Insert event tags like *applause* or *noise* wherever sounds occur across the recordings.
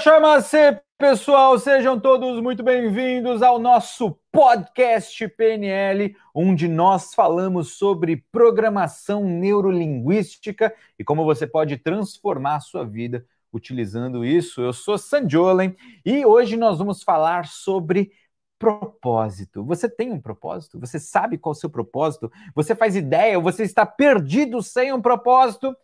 chama-se, pessoal, sejam todos muito bem-vindos ao nosso podcast PNL, onde nós falamos sobre programação neurolinguística e como você pode transformar a sua vida utilizando isso. Eu sou Sanjolen e hoje nós vamos falar sobre propósito. Você tem um propósito? Você sabe qual é o seu propósito? Você faz ideia? Você está perdido sem um propósito?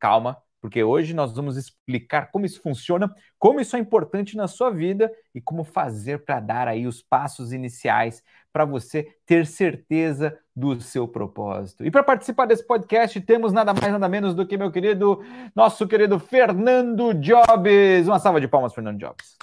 Calma, porque hoje nós vamos explicar como isso funciona, como isso é importante na sua vida e como fazer para dar aí os passos iniciais para você ter certeza do seu propósito. E para participar desse podcast, temos nada mais nada menos do que meu querido, nosso querido Fernando Jobs. Uma salva de palmas, Fernando Jobs.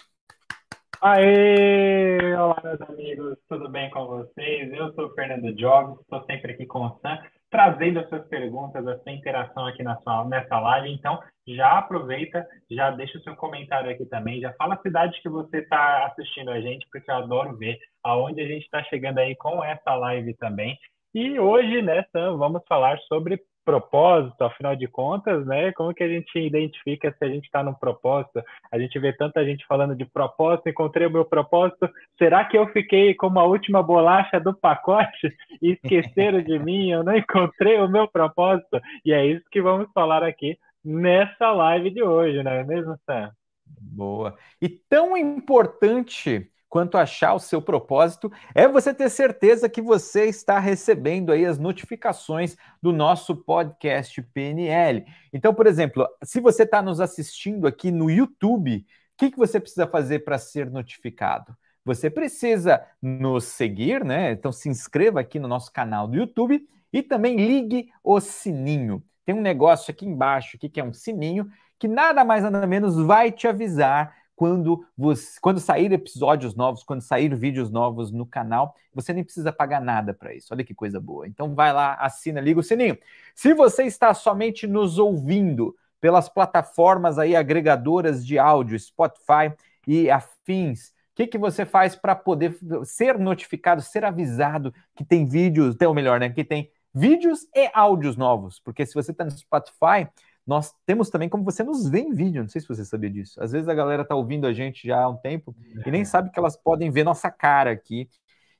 Aê! Olá, meus amigos, tudo bem com vocês? Eu sou o Fernando Jobs, estou sempre aqui com o Sam, trazendo as suas perguntas, a sua interação aqui na sua, nessa live. Então, já aproveita, já deixa o seu comentário aqui também, já fala a cidade que você está assistindo a gente, porque eu adoro ver aonde a gente está chegando aí com essa live também. E hoje, né, Sam, vamos falar sobre propósito, afinal de contas, né? Como que a gente identifica se a gente está num propósito? A gente vê tanta gente falando de propósito, encontrei o meu propósito. Será que eu fiquei como a última bolacha do pacote e esqueceram de mim? Eu não encontrei o meu propósito. E é isso que vamos falar aqui nessa live de hoje, não é mesmo, Sam? Boa. E tão importante quanto achar o seu propósito é você ter certeza que você está recebendo aí as notificações do nosso podcast PNL. Então, por exemplo, se você está nos assistindo aqui no YouTube, o que, que você precisa fazer para ser notificado? Você precisa nos seguir, né? Então se inscreva aqui no nosso canal do YouTube e também ligue o sininho. Tem um negócio aqui embaixo aqui que é um sininho que nada mais nada menos vai te avisar quando, você, quando sair episódios novos, quando sair vídeos novos no canal, você nem precisa pagar nada para isso. Olha que coisa boa. Então vai lá, assina, liga o sininho. Se você está somente nos ouvindo pelas plataformas aí agregadoras de áudio, Spotify e afins, o que, que você faz para poder ser notificado, ser avisado que tem vídeos, ou melhor, né, que tem vídeos e áudios novos? Porque se você está no Spotify, nós temos também como você nos vê em vídeo. Não sei se você sabia disso. Às vezes a galera está ouvindo a gente já há um tempo e nem sabe que elas podem ver nossa cara aqui.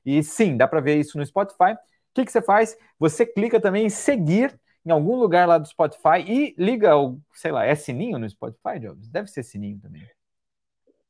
E sim, dá para ver isso no Spotify. O que, que você faz? Você clica também em seguir em algum lugar lá do Spotify e liga o, sei lá, é sininho no Spotify, Jobs? Deve ser sininho também.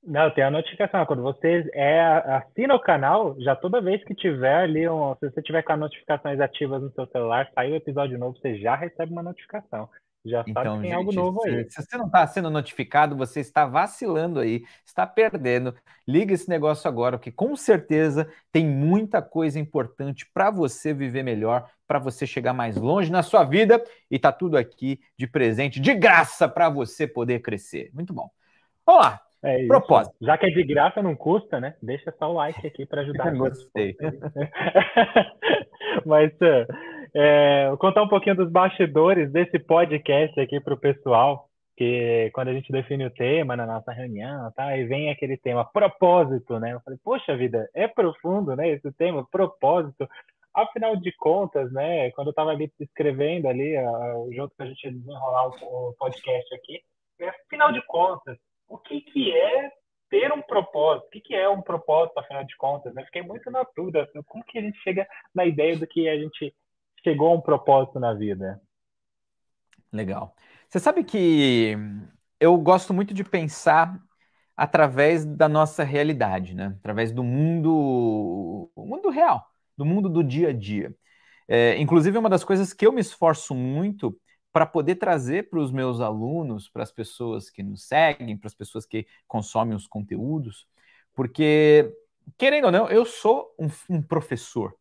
Não, tem a notificação. Quando você é, assina o canal, já toda vez que tiver ali, um, se você tiver com as notificações ativas no seu celular, sai o episódio novo, você já recebe uma notificação. Já então, sabe que tem gente, algo novo aí. Se, se você não está sendo notificado, você está vacilando aí, está perdendo. Liga esse negócio agora, porque com certeza tem muita coisa importante para você viver melhor, para você chegar mais longe na sua vida e tá tudo aqui de presente, de graça para você poder crescer. Muito bom. Vamos lá. É Propósito. Já que é de graça, não custa, né? Deixa só o like aqui para ajudar. *laughs* Gostei. *laughs* Mas uh, é, contar um pouquinho dos bastidores desse podcast aqui para o pessoal, que quando a gente define o tema na nossa reunião, tá, e vem aquele tema propósito, né? Eu falei, poxa vida, é profundo, né? Esse tema, propósito. Afinal de contas, né? Quando eu estava ali escrevendo ali, junto com a gente desenrolar o, podcast aqui, afinal de contas, o que que é ter um propósito. O que, que é um propósito, afinal de contas? Né? Fiquei muito na dúvida. Assim, como que a gente chega na ideia do que a gente chegou a um propósito na vida? Legal. Você sabe que eu gosto muito de pensar através da nossa realidade, né? Através do mundo, mundo real, do mundo do dia a dia. É, inclusive, uma das coisas que eu me esforço muito para poder trazer para os meus alunos, para as pessoas que nos seguem, para as pessoas que consomem os conteúdos, porque, querendo ou não, eu sou um, um professor.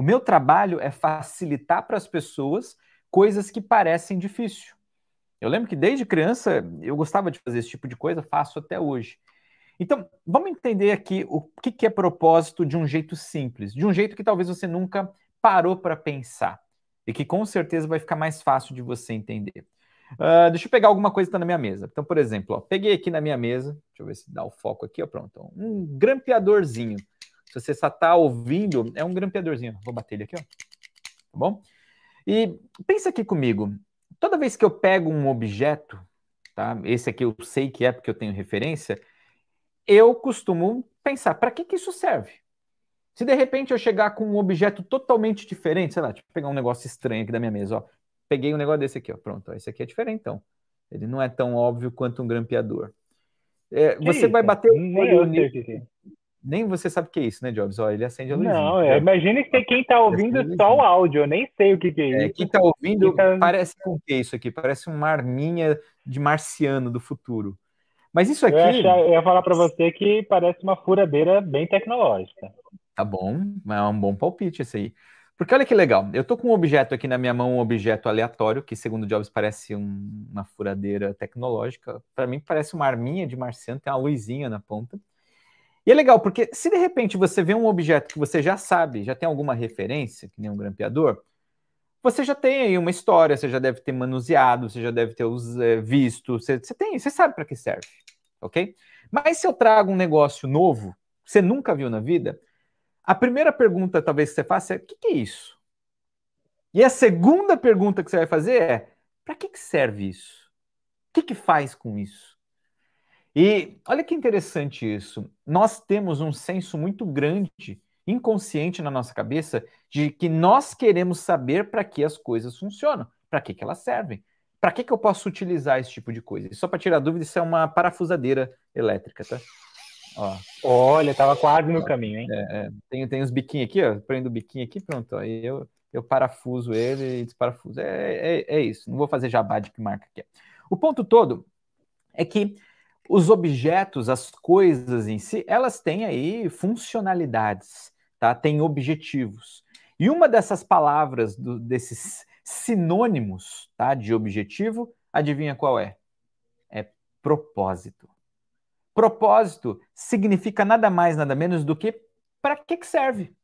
O meu trabalho é facilitar para as pessoas coisas que parecem difícil. Eu lembro que desde criança eu gostava de fazer esse tipo de coisa, faço até hoje. Então, vamos entender aqui o que, que é propósito de um jeito simples, de um jeito que talvez você nunca parou para pensar e que com certeza vai ficar mais fácil de você entender. Uh, deixa eu pegar alguma coisa que está na minha mesa. Então, por exemplo, ó, peguei aqui na minha mesa, deixa eu ver se dá o foco aqui, ó, pronto. Um grampeadorzinho. Se você só está ouvindo, é um grampeadorzinho. Vou bater ele aqui, ó. Tá bom? E pensa aqui comigo. Toda vez que eu pego um objeto, tá? Esse aqui eu sei que é porque eu tenho referência. Eu costumo pensar, para que, que isso serve? Se de repente eu chegar com um objeto totalmente diferente, sei lá, tipo, pegar um negócio estranho aqui da minha mesa, ó. Peguei um negócio desse aqui, ó. Pronto, ó, esse aqui é diferentão. Ele não é tão óbvio quanto um grampeador. É, você vai bater o olho nisso. Nem você sabe o que é isso, né, Jobs? Ó, ele acende a luz. Não, é, imagine que quem está ouvindo só o áudio, eu nem sei o que, que é, é isso. quem está ouvindo tá... parece com o que é isso aqui? Parece uma arminha de marciano do futuro. Mas isso aqui. Eu, achar, eu ia falar para você que parece uma furadeira bem tecnológica. Tá bom, é um bom palpite esse aí. Porque olha que legal, eu tô com um objeto aqui na minha mão, um objeto aleatório, que segundo Jobs parece um, uma furadeira tecnológica. Para mim parece uma arminha de marciano, tem uma luzinha na ponta. E é legal, porque se de repente você vê um objeto que você já sabe, já tem alguma referência, que nem um grampeador, você já tem aí uma história, você já deve ter manuseado, você já deve ter é, visto, você, você tem, você sabe para que serve, ok? Mas se eu trago um negócio novo, que você nunca viu na vida, a primeira pergunta talvez que você faça é: o que, que é isso? E a segunda pergunta que você vai fazer é: para que, que serve isso? O que, que faz com isso? E olha que interessante isso. Nós temos um senso muito grande, inconsciente na nossa cabeça, de que nós queremos saber para que as coisas funcionam, para que, que elas servem. Para que, que eu posso utilizar esse tipo de coisa? E só para tirar dúvida, isso é uma parafusadeira elétrica, tá? Ó. Olha, tava quase no caminho, hein? É, é. Tem, tem os biquinhos aqui, ó. Prendo o biquinho aqui, pronto. Aí eu, eu parafuso ele e desparafuso. É, é, é isso. Não vou fazer jabá de que marca que é. O ponto todo é que os objetos, as coisas em si, elas têm aí funcionalidades, tá? Tem objetivos. E uma dessas palavras, do, desses sinônimos, tá? De objetivo, adivinha qual é? É propósito. Propósito significa nada mais, nada menos do que para que, que serve?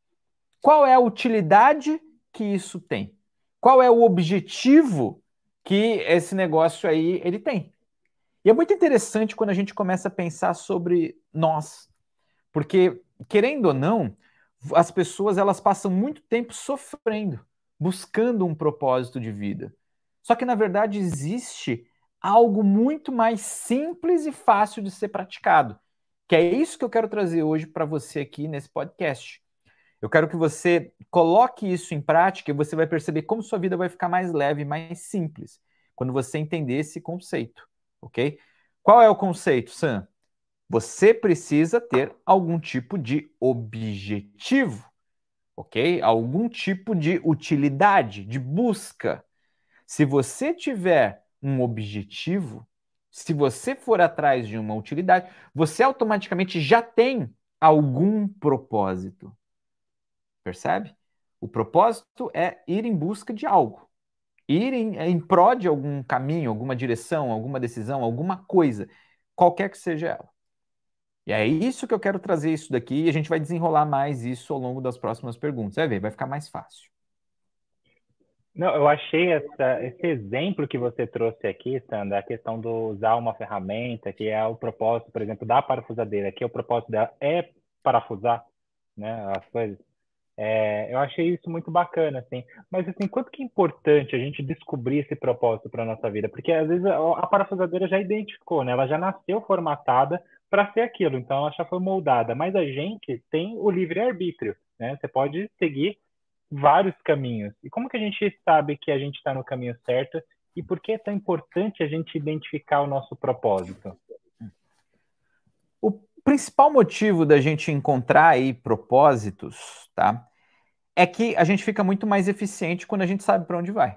Qual é a utilidade que isso tem? Qual é o objetivo que esse negócio aí ele tem? E é muito interessante quando a gente começa a pensar sobre nós, porque querendo ou não, as pessoas elas passam muito tempo sofrendo, buscando um propósito de vida. Só que na verdade existe algo muito mais simples e fácil de ser praticado, que é isso que eu quero trazer hoje para você aqui nesse podcast. Eu quero que você coloque isso em prática e você vai perceber como sua vida vai ficar mais leve, mais simples, quando você entender esse conceito ok? Qual é o conceito, Sam? Você precisa ter algum tipo de objetivo, ok? Algum tipo de utilidade, de busca. Se você tiver um objetivo, se você for atrás de uma utilidade, você automaticamente já tem algum propósito. Percebe? O propósito é ir em busca de algo ir em, em pró de algum caminho, alguma direção, alguma decisão, alguma coisa, qualquer que seja ela. E é isso que eu quero trazer isso daqui e a gente vai desenrolar mais isso ao longo das próximas perguntas. Vai ver, vai ficar mais fácil. Não, eu achei essa, esse exemplo que você trouxe aqui, Sandra, a questão de usar uma ferramenta, que é o propósito, por exemplo, da parafusadeira, que o propósito dela é parafusar né, as coisas. É, eu achei isso muito bacana, assim. Mas, assim, quanto que é importante a gente descobrir esse propósito para nossa vida? Porque, às vezes, a, a parafusadeira já identificou, né? Ela já nasceu formatada para ser aquilo, então ela já foi moldada. Mas a gente tem o livre-arbítrio, né? Você pode seguir vários caminhos. E como que a gente sabe que a gente está no caminho certo? E por que é tão importante a gente identificar o nosso propósito? O principal motivo da gente encontrar aí propósitos, tá? É que a gente fica muito mais eficiente quando a gente sabe para onde vai.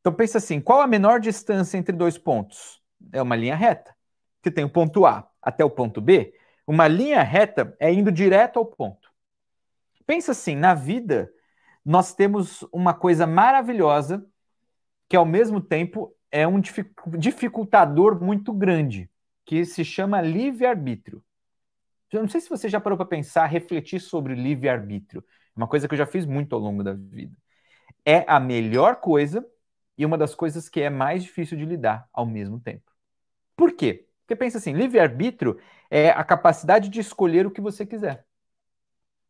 Então pensa assim, qual a menor distância entre dois pontos? É uma linha reta. Você tem o ponto A até o ponto B, uma linha reta é indo direto ao ponto. Pensa assim, na vida nós temos uma coisa maravilhosa que ao mesmo tempo é um dificultador muito grande que se chama livre-arbítrio. Eu não sei se você já parou para pensar, refletir sobre livre-arbítrio. É uma coisa que eu já fiz muito ao longo da vida. É a melhor coisa e uma das coisas que é mais difícil de lidar ao mesmo tempo. Por quê? Porque pensa assim, livre-arbítrio é a capacidade de escolher o que você quiser.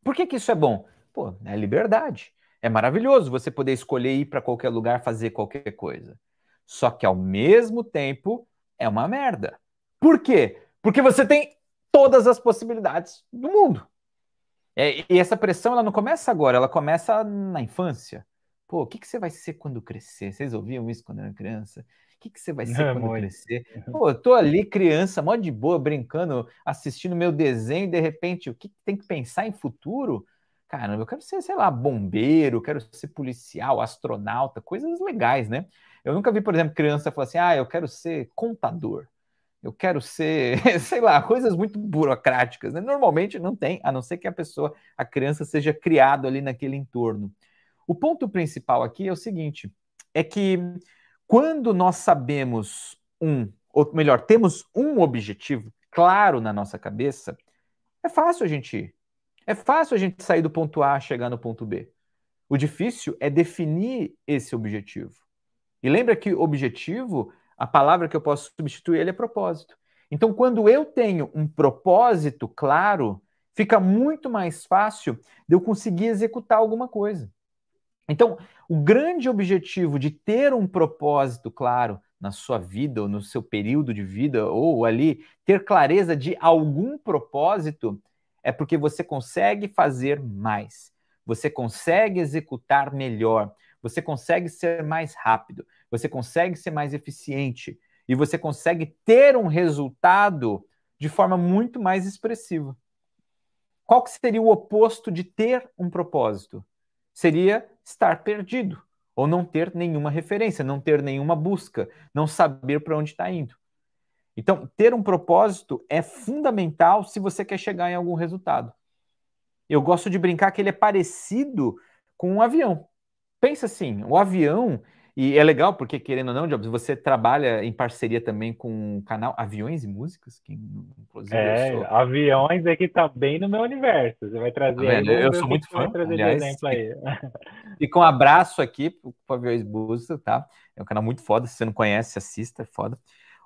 Por que, que isso é bom? Pô, é liberdade. É maravilhoso você poder escolher ir para qualquer lugar, fazer qualquer coisa. Só que ao mesmo tempo, é uma merda. Por quê? Porque você tem todas as possibilidades do mundo. É, e essa pressão ela não começa agora, ela começa na infância. Pô, o que, que você vai ser quando crescer? Vocês ouviam isso quando era criança? O que, que você vai ser é, quando crescer? Pô, eu tô ali criança, mó de boa, brincando, assistindo meu desenho, e de repente, o que, que tem que pensar em futuro? Caramba, eu quero ser, sei lá, bombeiro, quero ser policial, astronauta, coisas legais, né? Eu nunca vi, por exemplo, criança falar assim: ah, eu quero ser contador eu quero ser, *laughs* sei lá, coisas muito burocráticas. Né? Normalmente não tem, a não ser que a pessoa, a criança seja criado ali naquele entorno. O ponto principal aqui é o seguinte: é que quando nós sabemos um, ou melhor, temos um objetivo claro na nossa cabeça, é fácil a gente ir. É fácil a gente sair do ponto A chegar no ponto B. O difícil é definir esse objetivo. E lembra que objetivo a palavra que eu posso substituir ele é propósito. Então, quando eu tenho um propósito claro, fica muito mais fácil de eu conseguir executar alguma coisa. Então, o grande objetivo de ter um propósito claro na sua vida ou no seu período de vida ou ali ter clareza de algum propósito é porque você consegue fazer mais. Você consegue executar melhor, você consegue ser mais rápido, você consegue ser mais eficiente e você consegue ter um resultado de forma muito mais expressiva. Qual que seria o oposto de ter um propósito? Seria estar perdido ou não ter nenhuma referência, não ter nenhuma busca, não saber para onde está indo. Então, ter um propósito é fundamental se você quer chegar em algum resultado. Eu gosto de brincar que ele é parecido com um avião. Pensa assim, o avião e é legal porque, querendo ou não, Jobs, você trabalha em parceria também com o canal Aviões e Músicas, que inclusive É, sou... aviões é que tá bem no meu universo. Você vai trazer aí, eu sou muito fã, aliás, exemplo aí. *laughs* E com um abraço aqui pro Aviões e Músicas, tá? É um canal muito foda, se você não conhece, assista, é foda.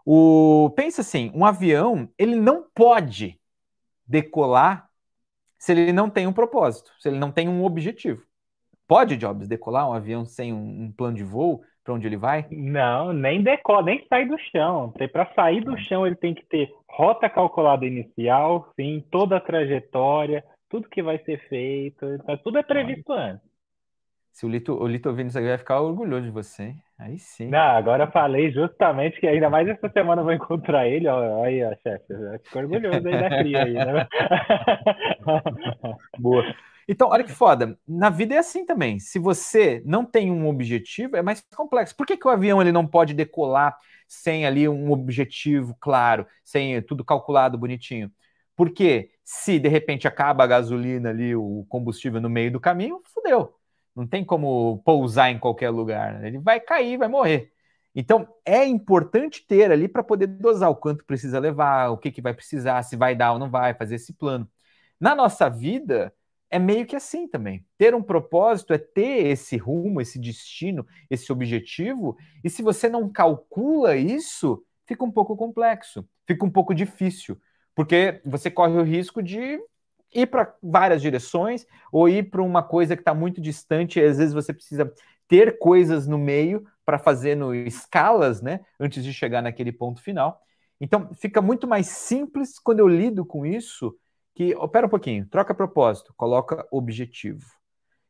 O... Pensa assim, um avião, ele não pode decolar se ele não tem um propósito, se ele não tem um objetivo. Pode, Jobs, decolar um avião sem um, um plano de voo para onde ele vai? Não, nem decola, nem sai do chão. Para sair do chão, ele tem que ter rota calculada inicial, sim, toda a trajetória, tudo que vai ser feito, tá, tudo é previsto antes. Se o Lito, o Lito ouvindo isso aqui, vai ficar orgulhoso de você? Aí sim. Não, agora falei justamente que ainda mais essa semana eu vou encontrar ele, ó, aí, chefe, ficou orgulhoso aí da cria aí, né? *laughs* Boa. Então, olha que foda. Na vida é assim também. Se você não tem um objetivo, é mais complexo. Por que, que o avião ele não pode decolar sem ali um objetivo claro, sem tudo calculado bonitinho? Porque se de repente acaba a gasolina ali, o combustível no meio do caminho, fudeu. Não tem como pousar em qualquer lugar. Ele vai cair, vai morrer. Então, é importante ter ali para poder dosar o quanto precisa levar, o que, que vai precisar, se vai dar ou não vai, fazer esse plano. Na nossa vida, é meio que assim também. Ter um propósito é ter esse rumo, esse destino, esse objetivo, e se você não calcula isso, fica um pouco complexo, fica um pouco difícil, porque você corre o risco de ir para várias direções ou ir para uma coisa que está muito distante, às vezes você precisa ter coisas no meio para fazer no escalas, né, antes de chegar naquele ponto final. Então, fica muito mais simples quando eu lido com isso que, opera um pouquinho, troca propósito, coloca objetivo.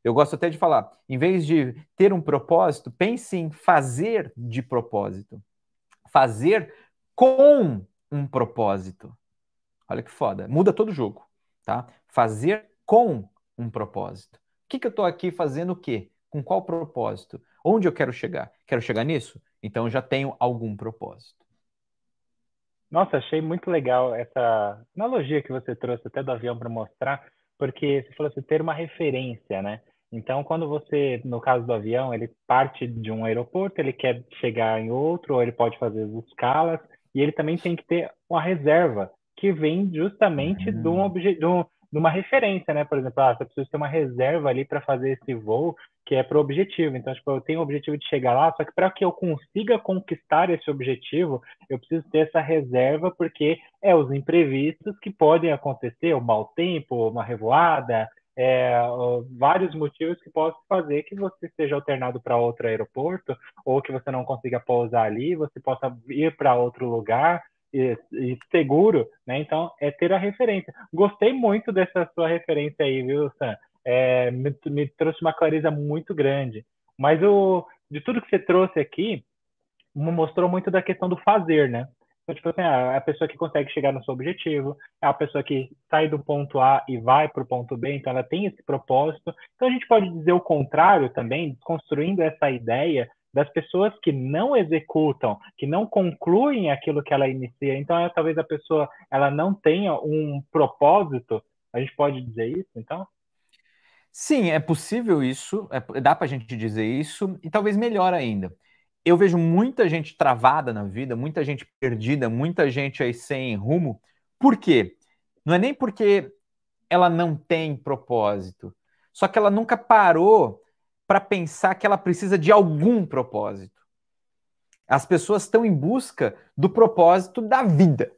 Eu gosto até de falar, em vez de ter um propósito, pense em fazer de propósito. Fazer com um propósito. Olha que foda. Muda todo o jogo, tá? Fazer com um propósito. O que, que eu estou aqui fazendo o quê? Com qual propósito? Onde eu quero chegar? Quero chegar nisso? Então eu já tenho algum propósito. Nossa, achei muito legal essa analogia que você trouxe até do avião para mostrar, porque você falou assim, ter uma referência, né? Então, quando você, no caso do avião, ele parte de um aeroporto, ele quer chegar em outro, ou ele pode fazer as escalas, e ele também tem que ter uma reserva, que vem justamente uhum. de, um obje, de, um, de uma referência, né? Por exemplo, ah, você precisa ter uma reserva ali para fazer esse voo, que é para o objetivo. Então, tipo, eu tenho o objetivo de chegar lá, só que para que eu consiga conquistar esse objetivo, eu preciso ter essa reserva, porque é os imprevistos que podem acontecer, o mau tempo, uma revoada, é, vários motivos que possam fazer que você seja alternado para outro aeroporto ou que você não consiga pousar ali, você possa ir para outro lugar e, e, seguro, né? Então, é ter a referência. Gostei muito dessa sua referência aí, viu, Sam? É, me, me, trouxe uma clareza muito grande. Mas o, de tudo que você trouxe aqui, mostrou muito da questão do fazer, né? Então, tipo assim, a pessoa que consegue chegar no seu objetivo, é a pessoa que sai do ponto A e vai para o ponto B, então ela tem esse propósito. Então a gente pode dizer o contrário também, construindo essa ideia das pessoas que não executam, que não concluem aquilo que ela inicia. Então, é, talvez a pessoa ela não tenha um propósito. A gente pode dizer isso, então? Sim, é possível isso, é, dá para a gente dizer isso, e talvez melhor ainda eu vejo muita gente travada na vida, muita gente perdida, muita gente aí sem rumo. Por quê? Não é nem porque ela não tem propósito, só que ela nunca parou para pensar que ela precisa de algum propósito. As pessoas estão em busca do propósito da vida.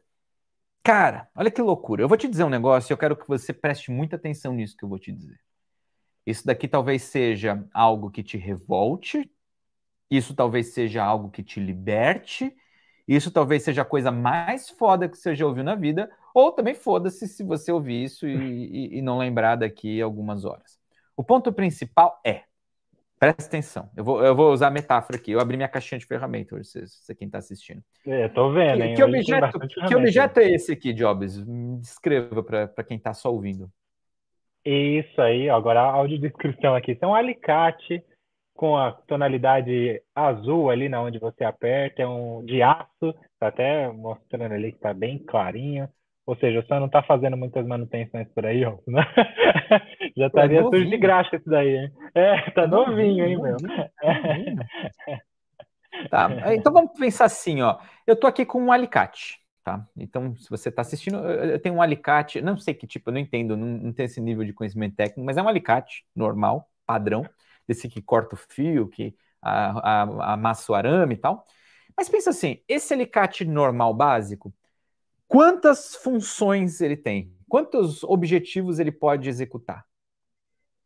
Cara, olha que loucura. Eu vou te dizer um negócio e eu quero que você preste muita atenção nisso que eu vou te dizer. Isso daqui talvez seja algo que te revolte, isso talvez seja algo que te liberte. Isso talvez seja a coisa mais foda que você já ouviu na vida. Ou também foda-se se você ouvir isso e, e, e, não lembrar daqui algumas horas. O ponto principal é. Presta atenção. Eu vou, eu vou usar a metáfora aqui. Eu abri minha caixinha de ferramentas hoje, você, você quem está assistindo. É, tô vendo, hein? Que, que objeto, que objeto é esse aqui, Jobs? Me descreva para quem está só ouvindo. Isso aí, agora a audiodescrição aqui. Isso é um alicate com a tonalidade azul ali na onde você aperta, é um de aço, tá até mostrando ali que tá bem clarinho. Ou seja, você não tá fazendo muitas manutenções por aí, ó. Né? *laughs* Já estaria é sujo de graxa isso daí, hein? É, tá novinho, hein, meu? *laughs* Tá, então vamos pensar assim, ó. Eu tô aqui com um alicate, tá? Então, se você está assistindo, eu tenho um alicate, não sei que tipo, eu não entendo, não, não tenho esse nível de conhecimento técnico, mas é um alicate normal, padrão desse que corta o fio, que amassa o arame e tal. Mas pensa assim, esse alicate normal básico, quantas funções ele tem? Quantos objetivos ele pode executar?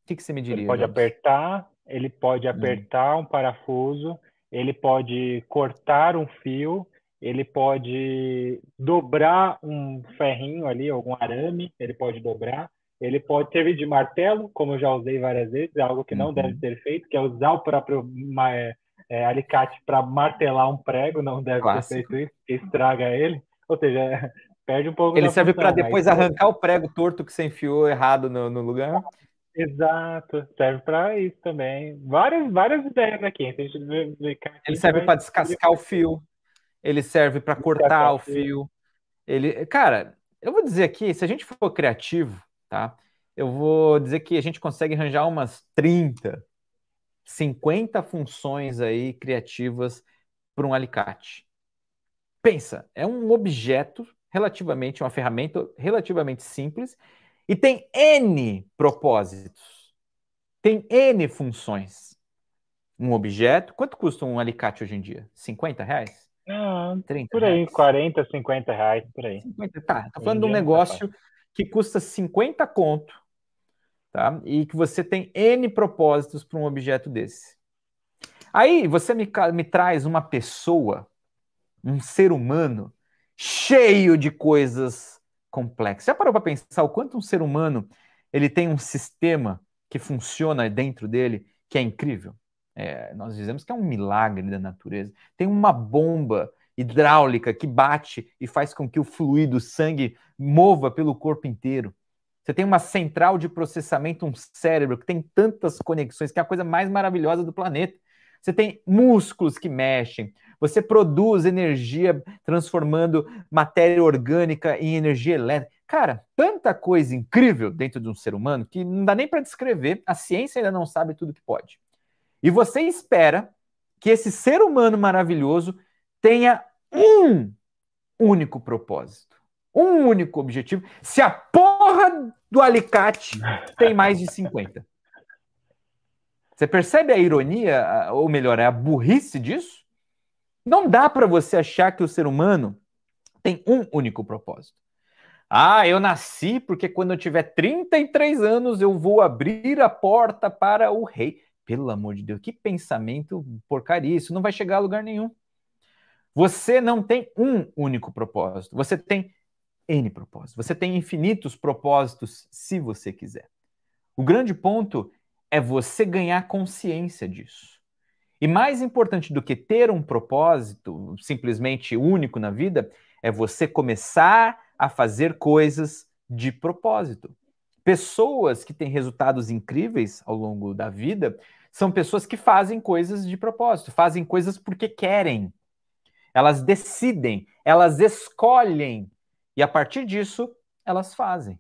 O que, que você me diria? Ele pode apertar, ele pode hum. apertar hum. um parafuso, ele pode cortar um fio, ele pode dobrar um ferrinho ali, algum arame, ele pode dobrar, ele pode servir de martelo, como eu já usei várias vezes, é algo que não uhum. deve ser feito, que é usar o próprio é, é, alicate para martelar um prego, não deve Clássico. ser feito isso, estraga ele. Ou seja, *laughs* perde um pouco. Ele serve para depois arrancar o prego torto que você enfiou errado no, no lugar. Exato, serve para isso também. Várias, várias ideias aqui. ele serve para descascar o fio. Ele serve para cortar o fio. Ele, cara, eu vou dizer aqui, se a gente for criativo, tá? Eu vou dizer que a gente consegue arranjar umas 30, 50 funções aí criativas para um alicate. Pensa, é um objeto relativamente, uma ferramenta relativamente simples e tem N propósitos. Tem N funções. Um objeto, quanto custa um alicate hoje em dia? 50 reais? Ah, 30 por aí, reais. 40, 50 reais, por aí. 50, tá, tá falando de um negócio que custa 50 conto, tá? E que você tem N propósitos para um objeto desse. Aí você me, me traz uma pessoa, um ser humano, cheio de coisas complexas. Já parou para pensar o quanto um ser humano ele tem um sistema que funciona dentro dele que é incrível? É, nós dizemos que é um milagre da natureza. Tem uma bomba hidráulica que bate e faz com que o fluido, o sangue, mova pelo corpo inteiro. Você tem uma central de processamento, um cérebro que tem tantas conexões, que é a coisa mais maravilhosa do planeta. Você tem músculos que mexem, você produz energia transformando matéria orgânica em energia elétrica. Cara, tanta coisa incrível dentro de um ser humano que não dá nem para descrever, a ciência ainda não sabe tudo que pode. E você espera que esse ser humano maravilhoso tenha um único propósito, um único objetivo. Se a porra do alicate tem mais de 50. Você percebe a ironia, ou melhor, a burrice disso? Não dá para você achar que o ser humano tem um único propósito. Ah, eu nasci porque quando eu tiver 33 anos eu vou abrir a porta para o rei. Pelo amor de Deus, que pensamento porcaria, isso não vai chegar a lugar nenhum. Você não tem um único propósito, você tem N propósitos, você tem infinitos propósitos se você quiser. O grande ponto é você ganhar consciência disso. E mais importante do que ter um propósito simplesmente único na vida, é você começar a fazer coisas de propósito. Pessoas que têm resultados incríveis ao longo da vida são pessoas que fazem coisas de propósito, fazem coisas porque querem. Elas decidem, elas escolhem, e a partir disso, elas fazem.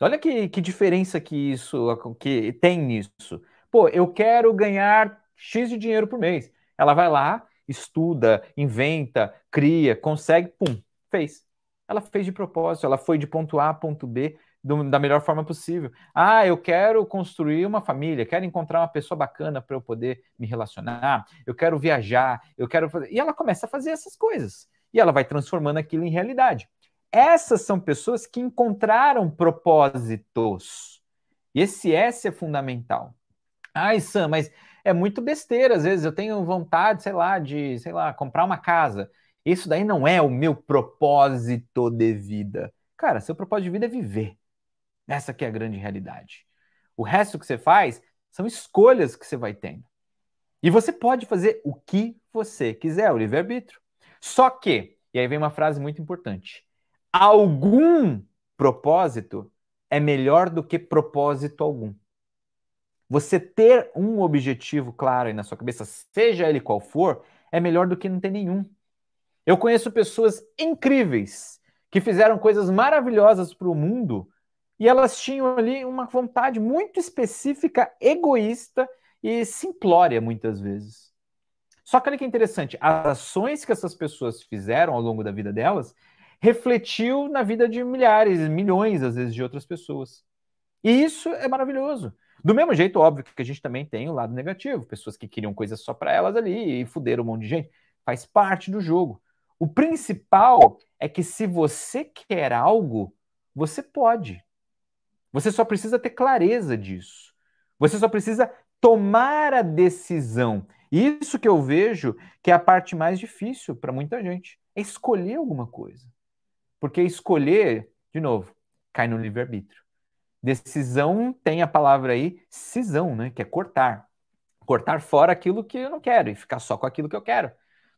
Olha que, que diferença que isso que tem nisso. Pô, eu quero ganhar X de dinheiro por mês. Ela vai lá, estuda, inventa, cria, consegue, pum, fez. Ela fez de propósito, ela foi de ponto A a ponto B do, da melhor forma possível. Ah, eu quero construir uma família, quero encontrar uma pessoa bacana para eu poder me relacionar, eu quero viajar, eu quero fazer. E ela começa a fazer essas coisas. E ela vai transformando aquilo em realidade. Essas são pessoas que encontraram propósitos. E esse S é fundamental. Ai, Sam, mas é muito besteira. Às vezes eu tenho vontade, sei lá, de, sei lá, comprar uma casa. Isso daí não é o meu propósito de vida. Cara, seu propósito de vida é viver. Essa que é a grande realidade. O resto que você faz são escolhas que você vai tendo. E você pode fazer o que você quiser, o livre-arbítrio. Só que, e aí vem uma frase muito importante: algum propósito é melhor do que propósito algum. Você ter um objetivo claro aí na sua cabeça, seja ele qual for, é melhor do que não ter nenhum. Eu conheço pessoas incríveis que fizeram coisas maravilhosas para o mundo e elas tinham ali uma vontade muito específica, egoísta e simplória muitas vezes. Só que olha que interessante, as ações que essas pessoas fizeram ao longo da vida delas refletiu na vida de milhares, milhões às vezes de outras pessoas. E isso é maravilhoso. Do mesmo jeito, óbvio que a gente também tem o lado negativo, pessoas que queriam coisas só para elas ali e fuderam um monte de gente. Faz parte do jogo. O principal é que se você quer algo, você pode. Você só precisa ter clareza disso. Você só precisa tomar a decisão. Isso que eu vejo que é a parte mais difícil para muita gente, é escolher alguma coisa. Porque escolher, de novo, cai no livre-arbítrio. Decisão tem a palavra aí, cisão, né? Que é cortar. Cortar fora aquilo que eu não quero e ficar só com aquilo que eu quero.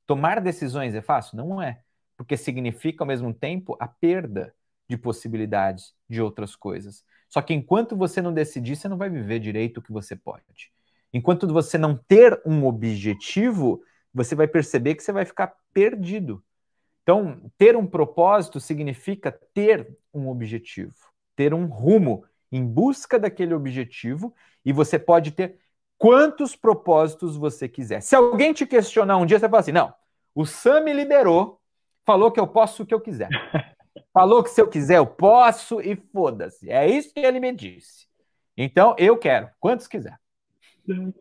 Tomar decisões é fácil? Não é. Porque significa, ao mesmo tempo, a perda de possibilidades de outras coisas. Só que enquanto você não decidir, você não vai viver direito o que você pode. Enquanto você não ter um objetivo, você vai perceber que você vai ficar perdido. Então, ter um propósito significa ter um objetivo, ter um rumo em busca daquele objetivo, e você pode ter quantos propósitos você quiser. Se alguém te questionar um dia, você fala assim: não, o Sam me liberou, falou que eu posso o que eu quiser. *laughs* Falou que se eu quiser eu posso e foda-se. É isso que ele me disse. Então eu quero, quantos quiser.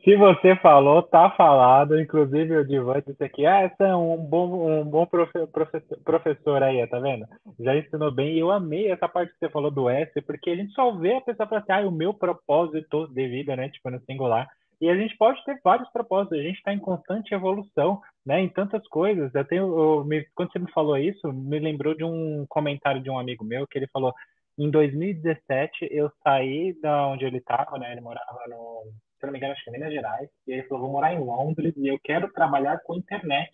Se você falou, tá falado. Inclusive o Divan disse aqui, ah, essa é um bom, um bom profe professor, professor aí, tá vendo? Já ensinou bem. E eu amei essa parte que você falou do S, porque a gente só vê a pessoa falar assim, ah, o meu propósito de vida, né? Tipo, no singular. E a gente pode ter vários propósitos, a gente está em constante evolução, né, em tantas coisas. Eu tenho, eu, me, quando você me falou isso, me lembrou de um comentário de um amigo meu que ele falou: em 2017 eu saí da onde ele estava, né, ele morava no, se não me engano, acho que em Minas Gerais, e ele falou: vou morar em Londres e eu quero trabalhar com internet.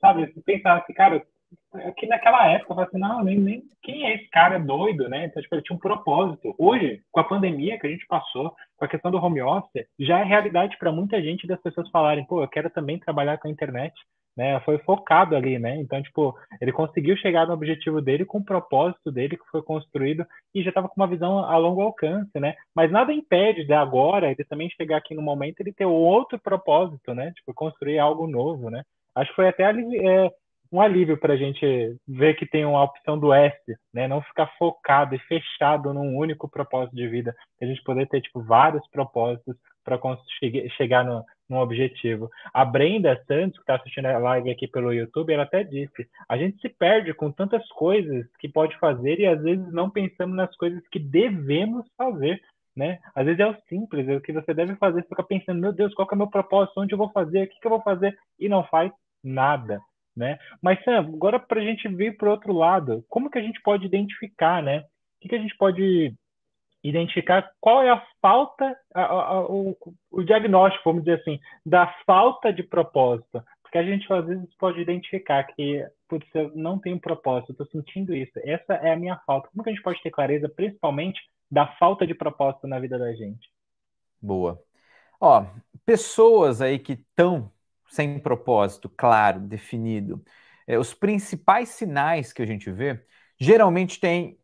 Sabe, pensar assim, cara, que naquela época eu falei assim, não, nem, nem quem é esse cara doido, né? Então, tipo, ele tinha um propósito. Hoje, com a pandemia que a gente passou, com a questão do home office, já é realidade para muita gente das pessoas falarem, pô, eu quero também trabalhar com a internet, né? Foi focado ali, né? Então, tipo, ele conseguiu chegar no objetivo dele com o propósito dele que foi construído e já estava com uma visão a longo alcance, né? Mas nada impede de agora ele também chegar aqui no momento ele ter outro propósito, né? Tipo, construir algo novo, né? Acho que foi até é, um alívio para a gente ver que tem uma opção do S, né? Não ficar focado e fechado num único propósito de vida. A gente poder ter tipo vários propósitos para chegar no, num objetivo. A Brenda Santos, que está assistindo a live aqui pelo YouTube, ela até disse: a gente se perde com tantas coisas que pode fazer e às vezes não pensamos nas coisas que devemos fazer. Né? Às vezes é o simples, é o que você deve fazer. Você fica pensando, meu Deus, qual é o meu propósito? Onde eu vou fazer? O que, que eu vou fazer? E não faz nada. Né? Mas, Sam, agora para a gente vir para o outro lado, como que a gente pode identificar, né? O que, que a gente pode identificar qual é a falta, a, a, o, o, diagnóstico, vamos dizer assim, da falta de propósito. Porque a gente às vezes pode identificar que, putz, eu não tenho propósito, estou sentindo isso, essa é a minha falta. Como que a gente pode ter clareza, principalmente, da falta de propósito na vida da gente? Boa. Ó, pessoas aí que estão sem propósito claro, definido, é, os principais sinais que a gente vê, geralmente tem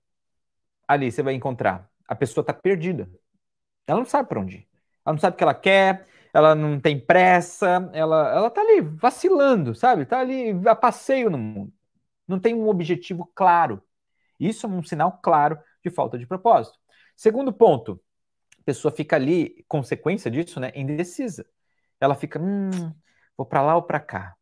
ali, você vai encontrar a pessoa está perdida. Ela não sabe para onde ir. Ela não sabe o que ela quer, ela não tem pressa, ela, ela tá ali vacilando, sabe? Tá ali a passeio no mundo. Não tem um objetivo claro. Isso é um sinal claro de falta de propósito. Segundo ponto, a pessoa fica ali, consequência disso, né, indecisa. Ela fica, hum, vou para lá ou para cá.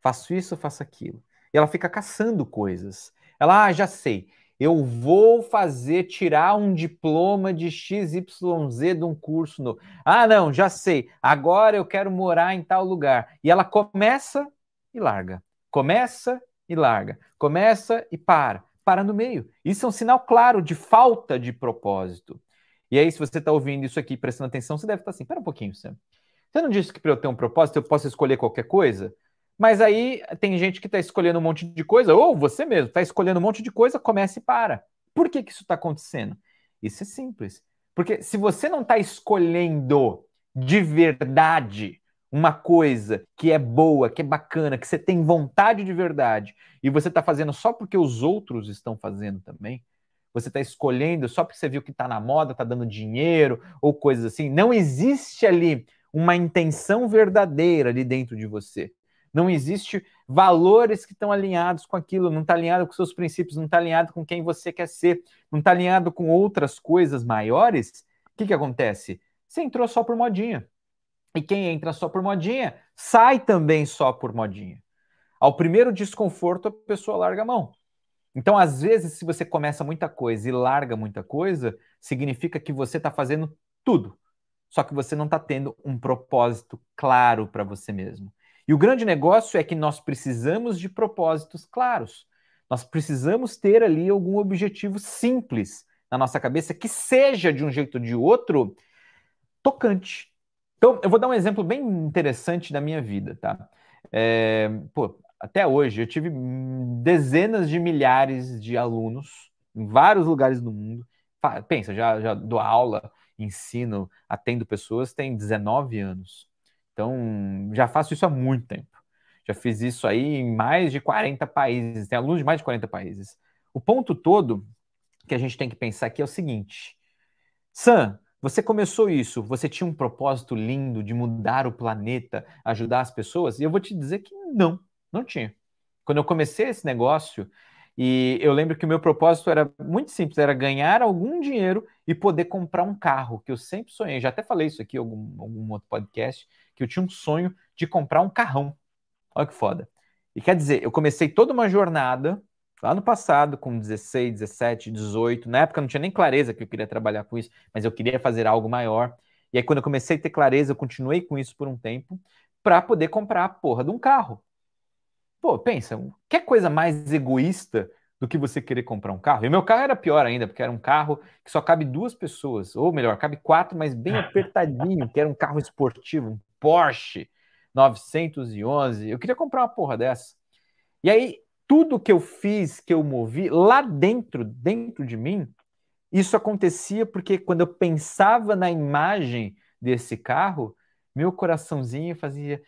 Faço isso ou faço aquilo. E ela fica caçando coisas. Ela, ah, já sei eu vou fazer, tirar um diploma de XYZ de um curso novo. Ah, não, já sei, agora eu quero morar em tal lugar. E ela começa e larga, começa e larga, começa e para, para no meio. Isso é um sinal claro de falta de propósito. E aí, se você está ouvindo isso aqui, prestando atenção, você deve estar tá assim: pera um pouquinho, Sam. Você não disse que para eu ter um propósito eu posso escolher qualquer coisa? Mas aí tem gente que está escolhendo um monte de coisa, ou você mesmo está escolhendo um monte de coisa, comece e para. Por que, que isso está acontecendo? Isso é simples. Porque se você não está escolhendo de verdade uma coisa que é boa, que é bacana, que você tem vontade de verdade, e você está fazendo só porque os outros estão fazendo também, você está escolhendo só porque você viu que está na moda, está dando dinheiro ou coisas assim, não existe ali uma intenção verdadeira ali dentro de você não existe valores que estão alinhados com aquilo, não está alinhado com seus princípios, não está alinhado com quem você quer ser, não está alinhado com outras coisas maiores, o que, que acontece? Você entrou só por modinha. E quem entra só por modinha, sai também só por modinha. Ao primeiro desconforto, a pessoa larga a mão. Então, às vezes, se você começa muita coisa e larga muita coisa, significa que você está fazendo tudo. Só que você não está tendo um propósito claro para você mesmo. E o grande negócio é que nós precisamos de propósitos claros. Nós precisamos ter ali algum objetivo simples na nossa cabeça que seja de um jeito ou de outro tocante. Então, eu vou dar um exemplo bem interessante da minha vida, tá? É, pô, até hoje eu tive dezenas de milhares de alunos em vários lugares do mundo. Pensa, já, já dou aula, ensino, atendo pessoas, tem 19 anos. Então, já faço isso há muito tempo. Já fiz isso aí em mais de 40 países, tem alunos de mais de 40 países. O ponto todo que a gente tem que pensar aqui é o seguinte: Sam, você começou isso, você tinha um propósito lindo de mudar o planeta, ajudar as pessoas? E eu vou te dizer que não, não tinha. Quando eu comecei esse negócio, e eu lembro que o meu propósito era muito simples, era ganhar algum dinheiro e poder comprar um carro, que eu sempre sonhei. Já até falei isso aqui em algum, algum outro podcast, que eu tinha um sonho de comprar um carrão. Olha que foda. E quer dizer, eu comecei toda uma jornada lá no passado, com 16, 17, 18. Na época eu não tinha nem clareza que eu queria trabalhar com isso, mas eu queria fazer algo maior. E aí, quando eu comecei a ter clareza, eu continuei com isso por um tempo, para poder comprar a porra de um carro. Pô, pensa, que coisa mais egoísta do que você querer comprar um carro? E meu carro era pior ainda, porque era um carro que só cabe duas pessoas, ou melhor, cabe quatro, mas bem *laughs* apertadinho, que era um carro esportivo, um Porsche 911. Eu queria comprar uma porra dessa. E aí, tudo que eu fiz, que eu movi, lá dentro, dentro de mim, isso acontecia porque quando eu pensava na imagem desse carro, meu coraçãozinho fazia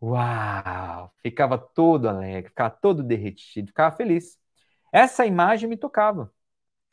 uau, ficava todo alegre, ficava todo derretido, ficava feliz. Essa imagem me tocava.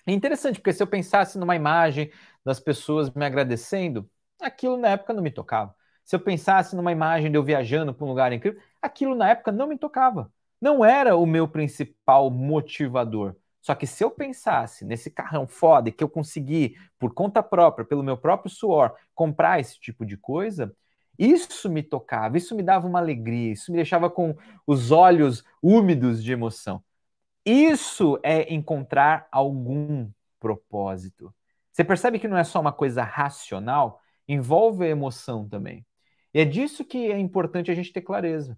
É interessante, porque se eu pensasse numa imagem das pessoas me agradecendo, aquilo na época não me tocava se eu pensasse numa imagem de eu viajando para um lugar incrível, aquilo na época não me tocava. Não era o meu principal motivador. Só que se eu pensasse nesse carrão foda que eu consegui, por conta própria, pelo meu próprio suor, comprar esse tipo de coisa, Isso me tocava, isso me dava uma alegria, isso me deixava com os olhos úmidos de emoção. Isso é encontrar algum propósito. Você percebe que não é só uma coisa racional, envolve a emoção também. E é disso que é importante a gente ter clareza.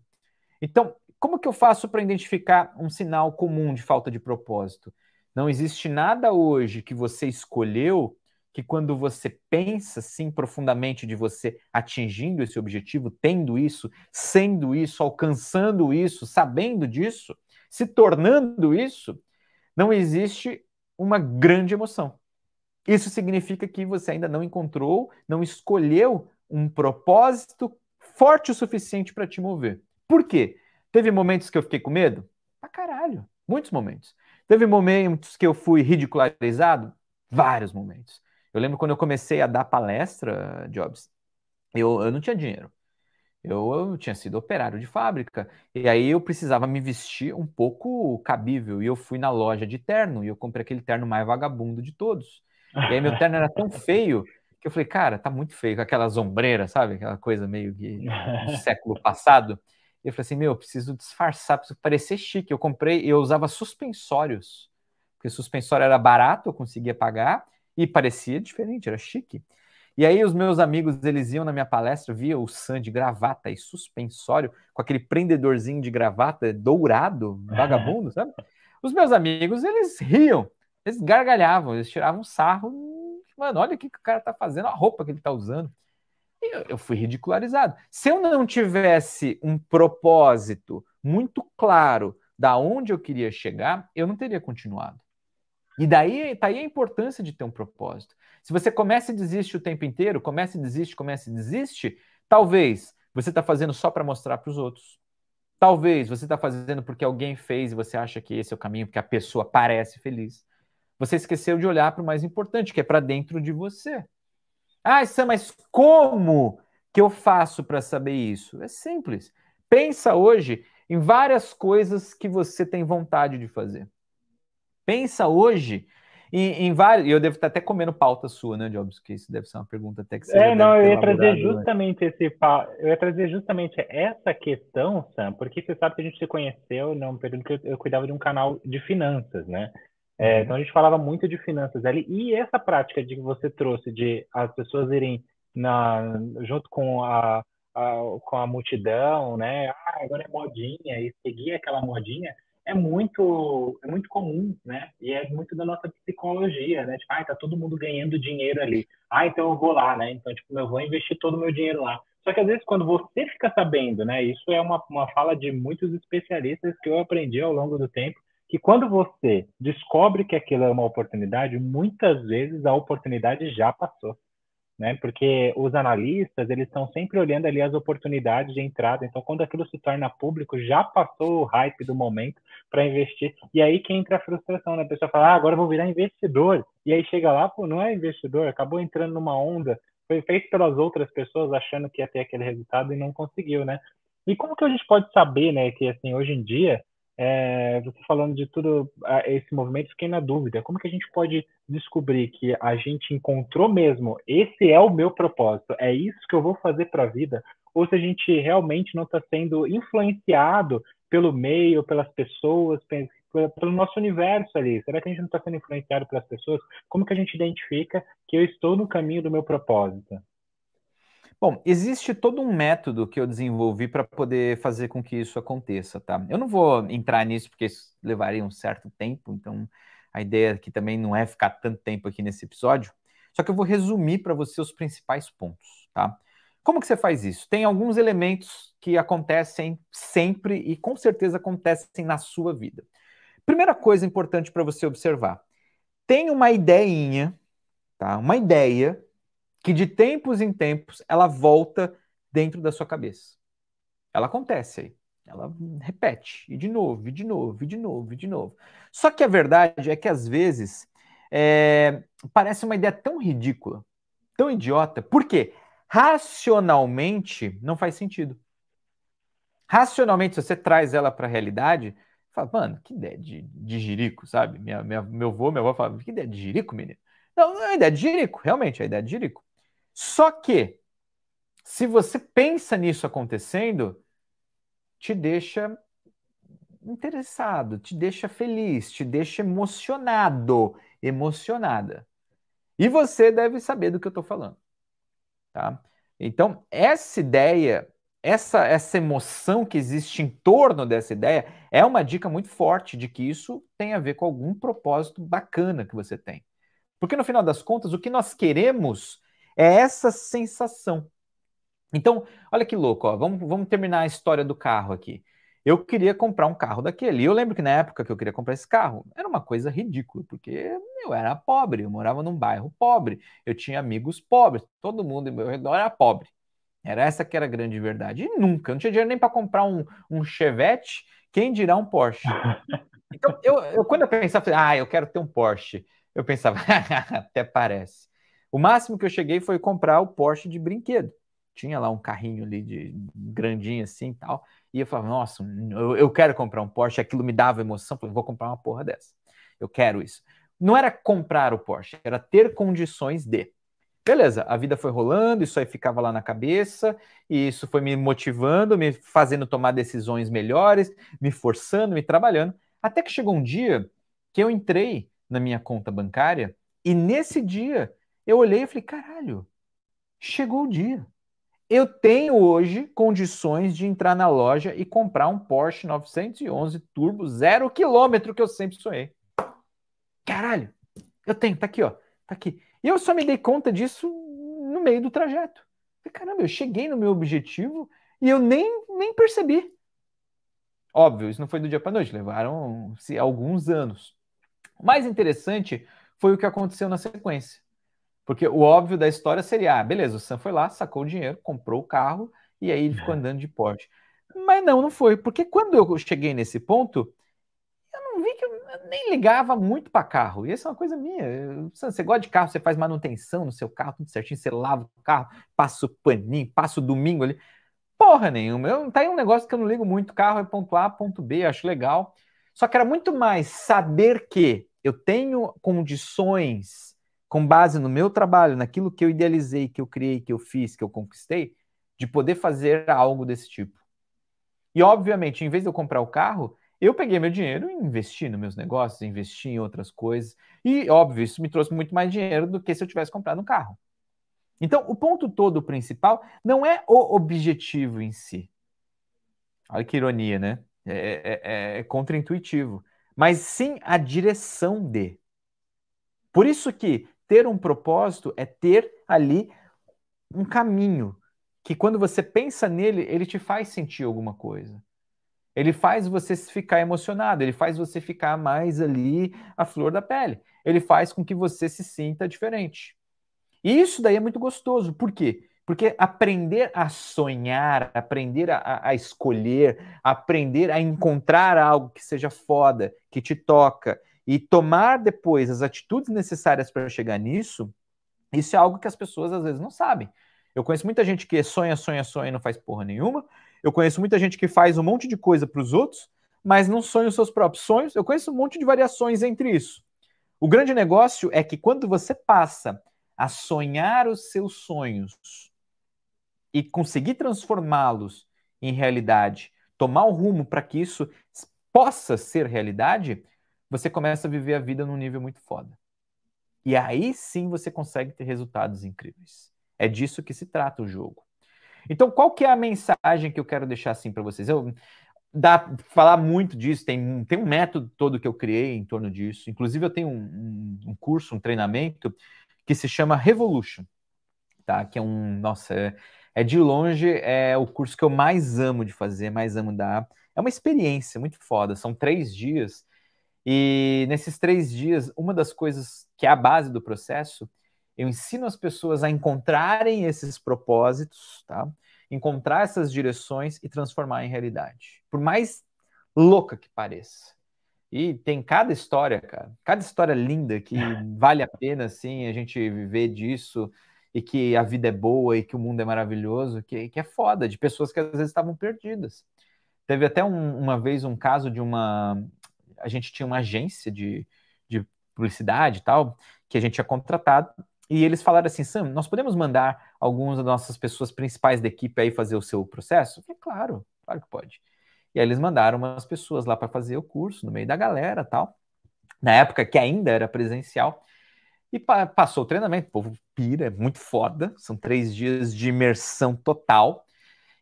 Então, como que eu faço para identificar um sinal comum de falta de propósito? Não existe nada hoje que você escolheu que quando você pensa sim profundamente de você atingindo esse objetivo, tendo isso, sendo isso, alcançando isso, sabendo disso, se tornando isso, não existe uma grande emoção. Isso significa que você ainda não encontrou, não escolheu um propósito forte o suficiente para te mover. Por quê? Teve momentos que eu fiquei com medo? Pra caralho. Muitos momentos. Teve momentos que eu fui ridicularizado? Vários momentos. Eu lembro quando eu comecei a dar palestra, Jobs, eu, eu não tinha dinheiro. Eu, eu, tinha sido operário de fábrica, e aí eu precisava me vestir um pouco cabível, e eu fui na loja de terno, e eu comprei aquele terno mais vagabundo de todos. E aí meu terno era tão *laughs* feio que eu falei, cara, tá muito feio, com aquelas ombreiras, sabe? Aquela coisa meio que *laughs* do século passado. E eu falei assim, meu, eu preciso disfarçar, preciso parecer chique. Eu comprei, eu usava suspensórios, porque suspensório era barato, eu conseguia pagar, e parecia diferente, era chique. E aí os meus amigos, eles iam na minha palestra, via o Sam de gravata e suspensório, com aquele prendedorzinho de gravata dourado, *laughs* vagabundo, sabe? Os meus amigos, eles riam, eles gargalhavam, eles tiravam sarro. Mano, olha o que, que o cara tá fazendo, a roupa que ele tá usando. E eu, eu fui ridicularizado. Se eu não tivesse um propósito muito claro da onde eu queria chegar, eu não teria continuado. E daí tá aí a importância de ter um propósito. Se você começa e desiste o tempo inteiro, começa e desiste, começa e desiste, talvez você está fazendo só para mostrar para os outros. Talvez você está fazendo porque alguém fez e você acha que esse é o caminho, porque a pessoa parece feliz. Você esqueceu de olhar para o mais importante, que é para dentro de você. Ah, Sam, mas como que eu faço para saber isso? É simples. Pensa hoje em várias coisas que você tem vontade de fazer. Pensa hoje em, em vários. E eu devo estar até comendo pauta sua, né, Jobs? Que isso deve ser uma pergunta até que você. É, não, eu ia trazer justamente né? esse. Eu ia trazer justamente essa questão, Sam, porque você sabe que a gente se conheceu num período que eu, eu cuidava de um canal de finanças, né? É, então a gente falava muito de finanças ali. E essa prática de que você trouxe de as pessoas irem na, junto com a, a, com a multidão, né? Ah, agora é modinha, e seguir aquela modinha, é muito, é muito comum, né? E é muito da nossa psicologia, né? Tipo, ah, tá todo mundo ganhando dinheiro ali. Ah, então eu vou lá, né? Então, tipo, eu vou investir todo o meu dinheiro lá. Só que às vezes quando você fica sabendo, né? Isso é uma, uma fala de muitos especialistas que eu aprendi ao longo do tempo, que quando você descobre que aquilo é uma oportunidade, muitas vezes a oportunidade já passou né? Porque os analistas, eles estão sempre olhando ali as oportunidades de entrada. Então, quando aquilo se torna público, já passou o hype do momento para investir. E aí que entra a frustração, né? A pessoa fala, ah, agora vou virar investidor. E aí chega lá, pô, não é investidor, acabou entrando numa onda, foi feito pelas outras pessoas achando que ia ter aquele resultado e não conseguiu, né? E como que a gente pode saber, né, que assim, hoje em dia, é, você falando de tudo esse movimento, fiquei na dúvida. Como que a gente pode descobrir que a gente encontrou mesmo, esse é o meu propósito, é isso que eu vou fazer para a vida? Ou se a gente realmente não está sendo influenciado pelo meio, pelas pessoas, pelo nosso universo ali? Será que a gente não está sendo influenciado pelas pessoas? Como que a gente identifica que eu estou no caminho do meu propósito? Bom, existe todo um método que eu desenvolvi para poder fazer com que isso aconteça, tá? Eu não vou entrar nisso porque isso levaria um certo tempo, então a ideia aqui também não é ficar tanto tempo aqui nesse episódio, só que eu vou resumir para você os principais pontos, tá? Como que você faz isso? Tem alguns elementos que acontecem sempre e com certeza acontecem na sua vida. Primeira coisa importante para você observar: tem uma ideinha, tá? Uma ideia que de tempos em tempos ela volta dentro da sua cabeça. Ela acontece aí. Ela repete, e de novo, e de novo, e de novo, e de novo. Só que a verdade é que às vezes é, parece uma ideia tão ridícula, tão idiota, porque racionalmente não faz sentido. Racionalmente, se você traz ela para a realidade, fala, mano, que ideia de, de jirico, sabe? Minha, minha, meu avô, minha avó fala, que ideia de jirico, menino? Não, não é ideia de jirico, realmente, é ideia de jirico. Só que, se você pensa nisso acontecendo, te deixa interessado, te deixa feliz, te deixa emocionado, emocionada. E você deve saber do que eu estou falando, tá? Então, essa ideia, essa, essa emoção que existe em torno dessa ideia, é uma dica muito forte de que isso tem a ver com algum propósito bacana que você tem. Porque no final das contas, o que nós queremos é essa sensação. Então, olha que louco, ó. Vamos, vamos terminar a história do carro aqui. Eu queria comprar um carro daquele. E eu lembro que na época que eu queria comprar esse carro, era uma coisa ridícula, porque eu era pobre, eu morava num bairro pobre, eu tinha amigos pobres, todo mundo ao meu redor era pobre. Era essa que era a grande verdade. E nunca, eu não tinha dinheiro nem para comprar um, um Chevette, quem dirá um Porsche. *laughs* Então, eu, eu, quando eu pensava, ah, eu quero ter um Porsche, eu pensava, *laughs* até parece. O máximo que eu cheguei foi comprar o Porsche de brinquedo. Tinha lá um carrinho ali de grandinho assim e tal. E eu falava, nossa, eu, eu quero comprar um Porsche. Aquilo me dava emoção. Falei, vou comprar uma porra dessa. Eu quero isso. Não era comprar o Porsche, era ter condições de. Beleza, a vida foi rolando, isso aí ficava lá na cabeça, e isso foi me motivando, me fazendo tomar decisões melhores, me forçando, me trabalhando, até que chegou um dia que eu entrei na minha conta bancária e nesse dia eu olhei e falei: caralho, chegou o dia. Eu tenho hoje condições de entrar na loja e comprar um Porsche 911 Turbo zero quilômetro que eu sempre sonhei. Caralho, eu tenho, tá aqui, ó, tá aqui. E eu só me dei conta disso no meio do trajeto. Caramba, eu cheguei no meu objetivo e eu nem, nem percebi. Óbvio, isso não foi do dia para noite, levaram alguns anos. O mais interessante foi o que aconteceu na sequência. Porque o óbvio da história seria, ah, beleza, o Sam foi lá, sacou o dinheiro, comprou o carro e aí ele ficou andando de Porsche. Mas não, não foi. Porque quando eu cheguei nesse ponto, eu não vi que eu nem ligava muito para carro. E essa é uma coisa minha. Você gosta de carro, você faz manutenção no seu carro, tudo certinho, você lava o carro, passa o paninho, passa o domingo ali. Porra nenhuma. Eu, tá aí um negócio que eu não ligo muito. Carro é ponto A, ponto B, acho legal. Só que era muito mais saber que eu tenho condições, com base no meu trabalho, naquilo que eu idealizei, que eu criei, que eu fiz, que eu conquistei, de poder fazer algo desse tipo. E, obviamente, em vez de eu comprar o carro, eu peguei meu dinheiro e investi nos meus negócios, investi em outras coisas. E, óbvio, isso me trouxe muito mais dinheiro do que se eu tivesse comprado um carro. Então, o ponto todo principal não é o objetivo em si. Olha que ironia, né? É, é, é, é contraintuitivo mas sim a direção de. Por isso que ter um propósito é ter ali um caminho que quando você pensa nele, ele te faz sentir alguma coisa. Ele faz você ficar emocionado, ele faz você ficar mais ali a flor da pele. Ele faz com que você se sinta diferente. E isso daí é muito gostoso. Por quê? Porque aprender a sonhar, aprender a, a, escolher, aprender a encontrar algo que seja foda, que te toca, e tomar depois as atitudes necessárias para chegar nisso, isso é algo que as pessoas às vezes não sabem. Eu conheço muita gente que sonha, sonha, sonha e não faz porra nenhuma. Eu conheço muita gente que faz um monte de coisa para os outros, mas não sonha os seus próprios sonhos. Eu conheço um monte de variações entre isso. O grande negócio é que quando você passa a sonhar os seus sonhos e conseguir transformá-los em realidade, tomar o rumo para que isso possa ser realidade, você começa a viver a vida num nível muito foda. E aí sim você consegue ter resultados incríveis. É disso que se trata o jogo. Então, qual que é a mensagem que eu quero deixar assim para vocês? Eu dá falar muito disso, tem, tem um método todo que eu criei em torno disso. Inclusive, eu tenho um, um, curso, um treinamento que se chama Revolution, tá? Que é um, nossa, é, é de longe é o curso que eu mais amo de fazer, mais amo dar. É uma experiência muito foda. São três dias e nesses três dias, uma das coisas que é a base do processo, eu ensino as pessoas a encontrarem esses propósitos, tá? Encontrar essas direções e transformar em realidade. Por mais louca que pareça. E tem cada história, cara, cada história linda que *laughs* vale a pena, assim, a gente viver disso e que a vida é boa e que o mundo é maravilhoso, que, que é foda, de pessoas que às vezes estavam perdidas. Teve até um, uma vez um caso de uma. A gente tinha uma agência de, de publicidade e tal, que a gente tinha contratado, E eles falaram assim, Sam, nós podemos mandar algumas das nossas pessoas principais da equipe aí fazer o seu processo? Eu falei, claro, claro que pode. E aí eles mandaram umas pessoas lá para fazer o curso, no meio da galera tal. Na época que ainda era presencial. E pa passou o treinamento, o povo pira, é muito foda. São três dias de imersão total.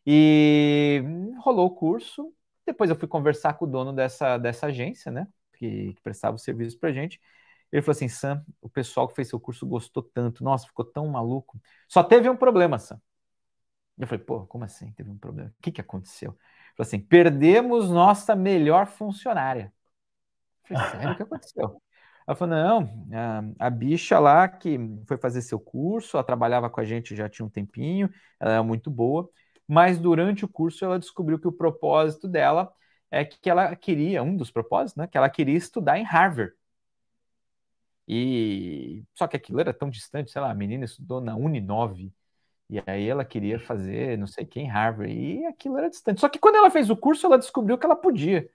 E rolou o curso. Depois eu fui conversar com o dono dessa, dessa agência, né? Que, que prestava o serviço pra gente. Ele falou assim: Sam, o pessoal que fez seu curso gostou tanto, nossa, ficou tão maluco. Só teve um problema, Sam. Eu falei, pô, como assim? Teve um problema? O que, que aconteceu? Ele falou assim: perdemos nossa melhor funcionária. Eu falei, sério, o que aconteceu? Ela falou: não, a, a, bicha lá que foi fazer seu curso, ela trabalhava com a gente já tinha um tempinho, ela é muito boa, mas durante o curso ela descobriu que o propósito dela é que ela queria, um dos propósitos, né? Que ela queria estudar em Harvard. E só que aquilo era tão distante, sei lá, a menina estudou na Uninove, e aí ela queria fazer não sei quem Harvard, e aquilo era distante. Só que quando ela fez o curso, ela descobriu que ela podia.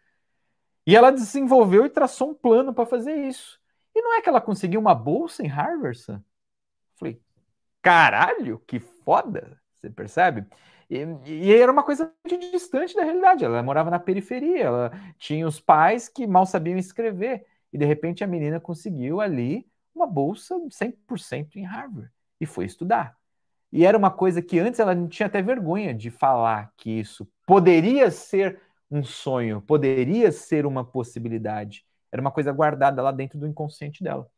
E ela desenvolveu e traçou um plano para fazer isso. E não é que ela conseguiu uma bolsa em Harvard? Sam? Falei, caralho, que foda! Você percebe? E, e, era uma coisa muito distante da realidade. Ela morava na periferia, ela tinha os pais que mal sabiam escrever e de repente a menina conseguiu ali uma bolsa 100% em Harvard e foi estudar. E era uma coisa que antes ela não tinha até vergonha de falar que isso poderia ser um sonho, poderia ser uma possibilidade. Era uma coisa guardada lá dentro do inconsciente dela.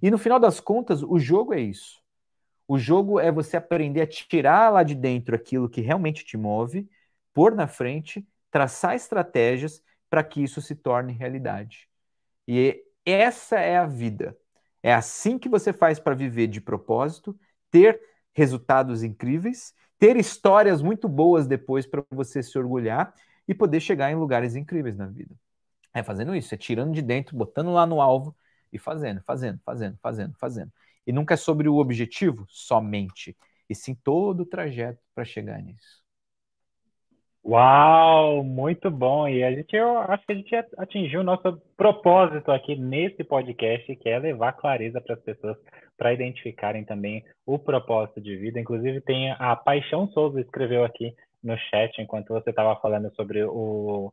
E no final das contas, o jogo é isso. O jogo é você aprender a tirar lá de dentro aquilo que realmente te move, pôr na frente, traçar estratégias para que isso se torne realidade. E essa é a vida. É assim que você faz para viver de propósito, ter resultados incríveis, ter histórias muito boas depois para você se orgulhar e poder chegar em lugares incríveis na vida. É fazendo isso, é tirando de dentro, botando lá no alvo e fazendo, fazendo, fazendo, fazendo, fazendo. E nunca é sobre o objetivo somente, e sim todo o trajeto para chegar nisso. Uau, muito bom. E a gente, eu acho que a gente atingiu o nosso propósito aqui nesse podcast, que é levar clareza para as pessoas para identificarem também o propósito de vida. Inclusive, tem a Paixão Souza escreveu aqui no chat, enquanto você estava falando sobre o, o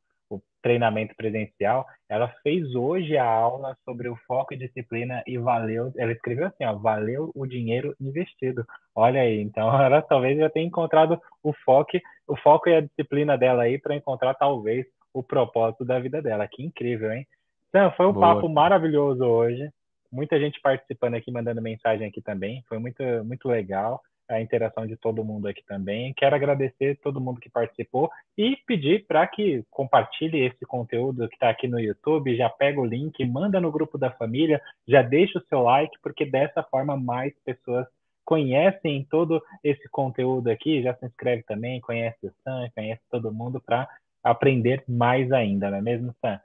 treinamento presencial, ela fez hoje a aula sobre o foco e disciplina e valeu, ela escreveu assim, ó, valeu o dinheiro investido. Olha aí, então *laughs* ela talvez já tenha encontrado o foco, o foco e a disciplina dela aí para encontrar talvez o propósito da vida dela. Que incrível, hein? Então, foi um Boa. papo maravilhoso hoje. Muita gente participando aqui, mandando mensagem aqui também. Foi muito, muito legal a interação de todo mundo aqui também. Quero agradecer todo mundo que participou e pedir para que compartilhe esse conteúdo que está aqui no YouTube, já pega o link, manda no grupo da família, já deixa o seu like, porque dessa forma mais pessoas conhecem todo esse conteúdo aqui, já se inscreve também, conhece o Sam, conhece todo mundo para aprender mais ainda, não é mesmo, Sam?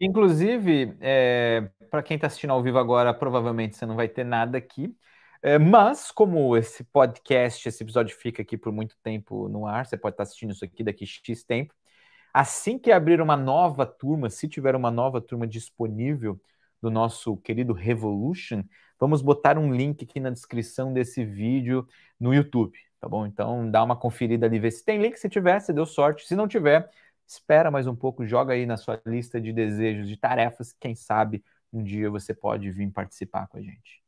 Inclusive, é, para quem está assistindo ao vivo agora, provavelmente você não vai ter nada aqui, é, mas, como esse podcast, esse episódio fica aqui por muito tempo no ar, você pode estar assistindo isso aqui daqui X tempo. Assim que abrir uma nova turma, se tiver uma nova turma disponível do nosso querido Revolution, vamos botar um link aqui na descrição desse vídeo no YouTube, tá bom? Então dá uma conferida ali, vê se tem link, se tiver, você deu sorte. Se não tiver, espera mais um pouco, joga aí na sua lista de desejos, de tarefas, quem sabe um dia você pode vir participar com a gente.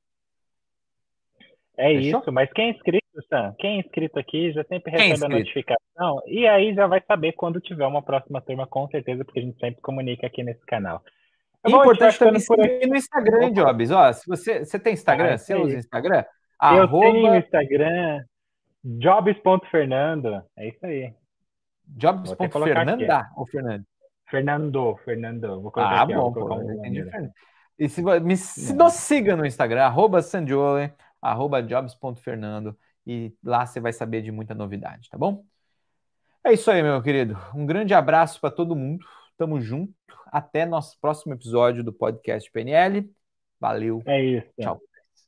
É Fechou? isso, mas quem é inscrito, Sam, quem é inscrito aqui já sempre é recebe a notificação e aí já vai saber quando tiver uma próxima turma, com certeza, porque a gente sempre comunica aqui nesse canal. É importante também seguir no Instagram, Jobs. Ó, se você, você tem Instagram, ah, você usa Instagram? Eu Arroba... tenho Instagram, jobs.fernando, é isso aí. Jobs.fernanda ou Fernando? Fernando, Fernando. Vou colocar ah, aqui, bom, pô, um entendi. E se, me, se nos siga no Instagram, arroba Sandiole, arroba jobs.fernando e lá você vai saber de muita novidade, tá bom? É isso aí, meu querido. Um grande abraço para todo mundo. Tamo junto. Até nosso próximo episódio do podcast PNL. Valeu. É isso. Tchau.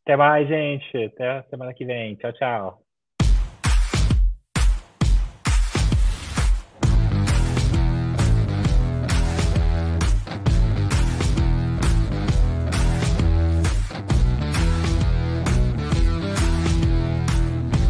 Até mais, gente. Até semana que vem. Tchau, tchau.